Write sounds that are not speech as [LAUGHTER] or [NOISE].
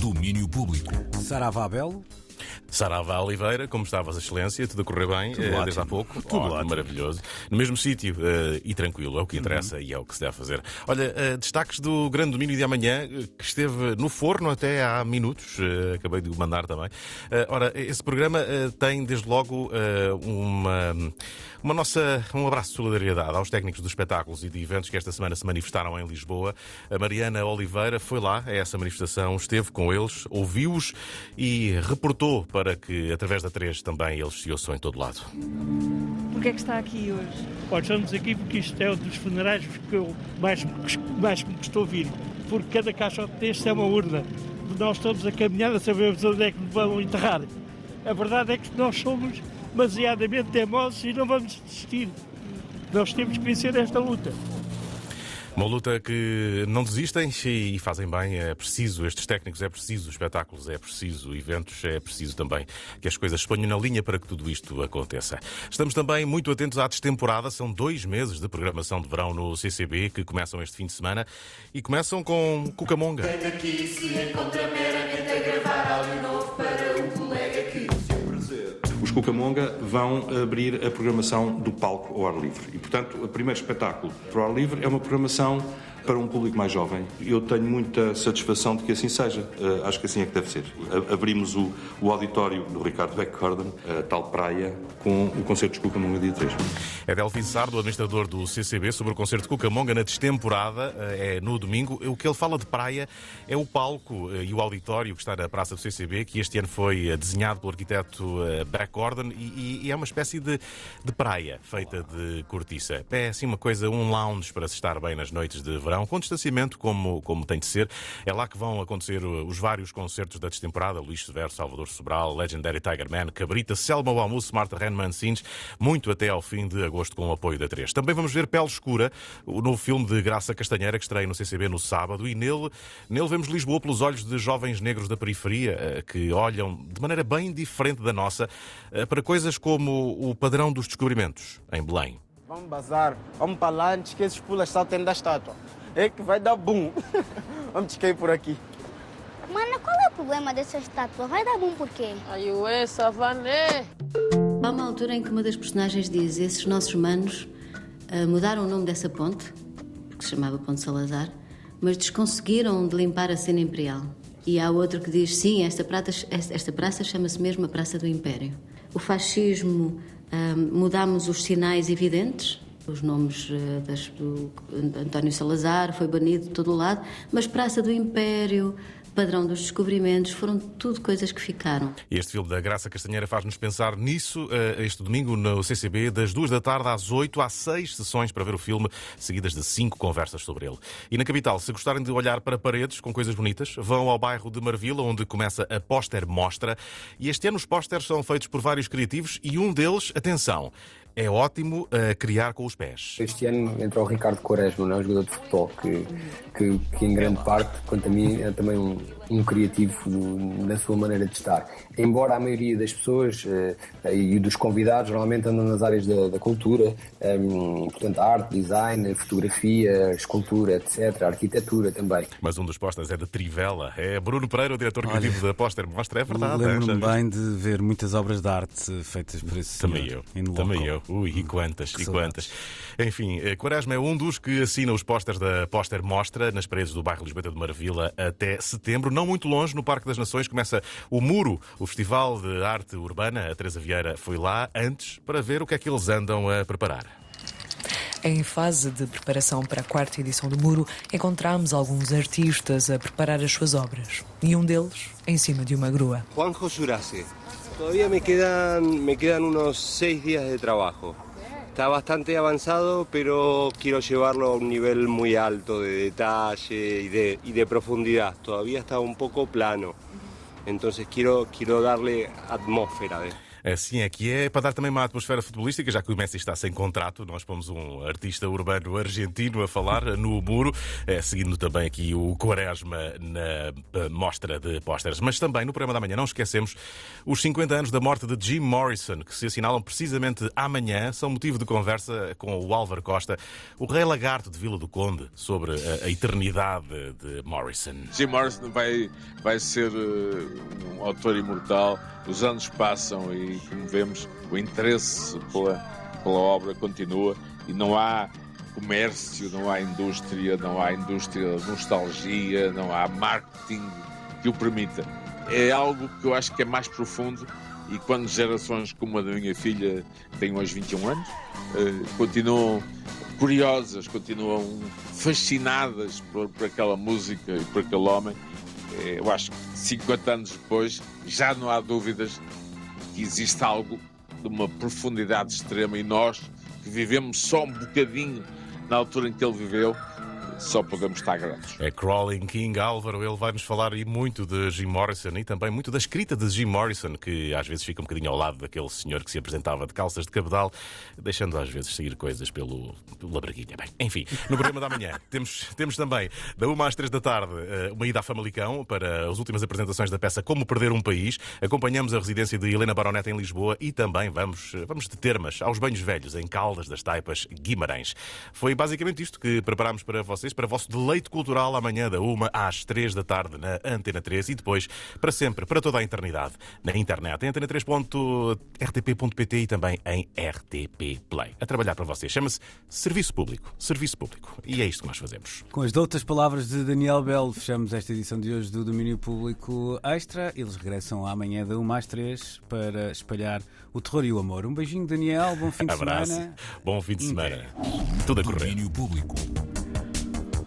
Domínio Público. Sarava Abelo. Sarava Oliveira, como estavas, Excelência? Tudo a correr bem Tudo ótimo. desde há pouco? Tudo Ótimo, ótimo. Maravilhoso. No mesmo sítio eh, e tranquilo, é o que interessa e é o que se deve fazer. Olha, eh, destaques do Grande Domínio de amanhã, que esteve no forno até há minutos, acabei de o mandar também. Ora, esse programa tem desde logo uma, uma nossa, um abraço de solidariedade aos técnicos dos espetáculos e de eventos que esta semana se manifestaram em Lisboa. A Mariana Oliveira foi lá a essa manifestação, esteve com eles, ouviu-os e reportou para que, através da 3, também eles se ouçam em todo lado. Porquê é que está aqui hoje? Olha, estamos aqui porque isto é um dos funerais que eu mais, mais me custou vir. Porque cada caixote deste é uma urna. Nós estamos a caminhar a sabermos onde é que nos vão enterrar. A verdade é que nós somos demasiadamente teimosos e não vamos desistir. Nós temos que vencer esta luta. Uma luta que não desistem e fazem bem. É preciso, estes técnicos é preciso, espetáculos é preciso, eventos é preciso também que as coisas se ponham na linha para que tudo isto aconteça. Estamos também muito atentos à destemporada. São dois meses de programação de verão no CCB que começam este fim de semana e começam com Cucamonga. Aqui se encontra Os Cucamonga vão abrir a programação do palco ao ar livre. E, portanto, o primeiro espetáculo para o ar livre é uma programação para um público mais jovem. Eu tenho muita satisfação de que assim seja. Eh, acho que assim é que deve ser. Abrimos o, o auditório do Ricardo Beckharden, a tal praia, com o concerto dos Cucamonga dia 3. É Delfim Sardo, administrador do CCB, sobre o concerto de Cucamonga na destemporada, eh, é no domingo. O que ele fala de praia é o palco eh, e o auditório que está na Praça do CCB, que este ano foi desenhado pelo arquiteto Beck Gordon e, e- e é uma espécie de, de praia feita de cortiça. É assim uma coisa, um lounge para se estar bem nas noites de verão, com distanciamento como, como tem de ser. É lá que vão acontecer uh, os vários concertos da destemporada, Luís Severo, Salvador Sobral, Legendary Tiger Man, Cabrita, Selma Walmus, Marta Renman Sins, muito até ao fim de agosto com o apoio da 3. Também vamos ver Pele Escura, o novo filme de Graça Castanheira que estreia no CCB no sábado e nele, nele vemos Lisboa pelos olhos de jovens negros da periferia eh, que olham de maneira bem diferente da nossa eh, para coisas como o padrão dos descobrimentos em Belém. Vamos bazar, vamos para antes que esses pulas saltem da estátua. É que vai dar boom. [LAUGHS] vamos cair por aqui. Mana, qual é o problema dessa estátua? Vai dar bom por quê? Ai, ué, savané! Há uma altura em que uma das personagens diz: Esses nossos manos ah, mudaram o nome dessa ponte, que se chamava Ponte Salazar, mas desconseguiram de limpar a cena imperial. E há outro que diz: Sim, esta, prata- esta- praça chama-se mesmo a Praça do Império. O fascismo, ah, mudámos os sinais evidentes. Os nomes ah, das- do António Salazar foi banido de todo o lado, mas Praça do Império, Padrão dos Descobrimentos, foram tudo coisas que ficaram. Este filme da Graça Castanheira faz-nos pensar nisso eh, este domingo no CCB, das duas da tarde às oito, há seis sessões para ver o filme, seguidas de cinco conversas sobre ele. E na capital, se gostarem de olhar para paredes com coisas bonitas, vão ao bairro de Marvila, onde começa a Póster Mostra. E este ano os pósteres são feitos por vários criativos e um deles, atenção, é ótimo a criar com os pés. Este ano entrou o Ricardo Quaresma, não é? um jogador de futebol, que, que, que em grande parte, quanto a mim, é também um, um criativo na sua maneira de estar. Embora a maioria das pessoas eh, e dos convidados normalmente andam nas áreas da, da cultura, em, portanto, arte, design, fotografia, escultura, etc., arquitetura também. Mas um dos pósteres é de Trivela. É Bruno Pereira, o diretor criativo da Póster Mostra. É verdade. é, Lembro-me bem de ver muitas obras de arte feitas por esse Também senhor, eu. Também eu. Ui, e quantas, Que e quantas. Enfim, eh, Quaresma é um dos que assina os pósteres da Póster Mostra nas paredes do bairro Lisboeta de Marvila até setembro. Não muito longe, no Parque das Nações, começa o Muro, o Festival de Arte Urbana. A Teresa Vieira foi lá antes para ver o que é que eles andam a preparar. Em fase de preparação para a quarta edição do Muro, encontramos alguns artistas a preparar as suas obras. E um deles em cima de uma grua. Juanjo Surase. Todavía me quedan, me quedan unos seis días de trabajo. Está bastante avanzado, pero quiero llevarlo a un nivel muy alto de detalle y de, profundidad. Todavía está un poco plano. Entonces quiero, quiero darle atmósfera. de- Assim é que é, para dar também uma atmosfera futebolística, já que o Messi está sem contrato, nós pomos um artista urbano argentino a falar [LAUGHS] no muro, é, seguindo também aqui o Quaresma na eh, mostra de pósteres. Mas também no programa da manhã não esquecemos os 50 anos da morte de Jim Morrison, que se assinalam precisamente amanhã, são motivo de conversa com o Álvaro Costa, o rei lagarto de Vila do Conde, sobre a, a eternidade de Morrison. Jim Morrison vai, vai ser uh, autor imortal. Os anos passam e, como vemos, o interesse pela, pela obra continua e não há comércio, não há indústria, não há indústria de nostalgia, não há marketing que o permita. É algo que eu acho que é mais profundo e quando gerações como a da minha filha têm hoje 21 anos, uh, continuam curiosas, continuam fascinadas por, por aquela música e por aquele homem. Eu acho que 50 anos depois já não há dúvidas que existe algo de uma profundidade extrema e nós que vivemos só um bocadinho na altura em que ele viveu, só podemos estar gratos. É Crawling King Álvaro, ele vai nos falar aí muito de Jim Morrison e também muito da escrita de Jim Morrison, que às vezes fica um bocadinho ao lado daquele senhor que se apresentava de calças de cabedal, deixando às vezes seguir coisas pelo, pela braguinha. Bem, enfim, no programa da manhã [LAUGHS] temos, temos também, da 1 às 3 da tarde, eh, uma ida a Famalicão para as últimas apresentações da peça Como Perder um País. Acompanhamos a residência de Helena Baroneta em Lisboa e também vamos, vamos de termas aos banhos velhos em Caldas das Taipas, Guimarães. Foi basicamente isto que preparámos para vocês, para vosso deleite cultural amanhã da 1 às 3 da tarde na Antena 3 e depois para sempre, para toda a eternidade, na internet, em antena3.rtp.pt e também em RTP Play. A trabalhar para vocês. Chama-se Serviço Público. Serviço Público. E é isto que nós fazemos. Com as doutas palavras de Daniel Bell, fechamos esta edição de hoje do Domínio Público Extra. Eles regressam amanhã da 1 às 3 para espalhar o terror e o amor. Um beijinho, Daniel. Bom fim de [LAUGHS] Abraço. semana. Bom fim de semana. Tudo a correr. Domínio Público.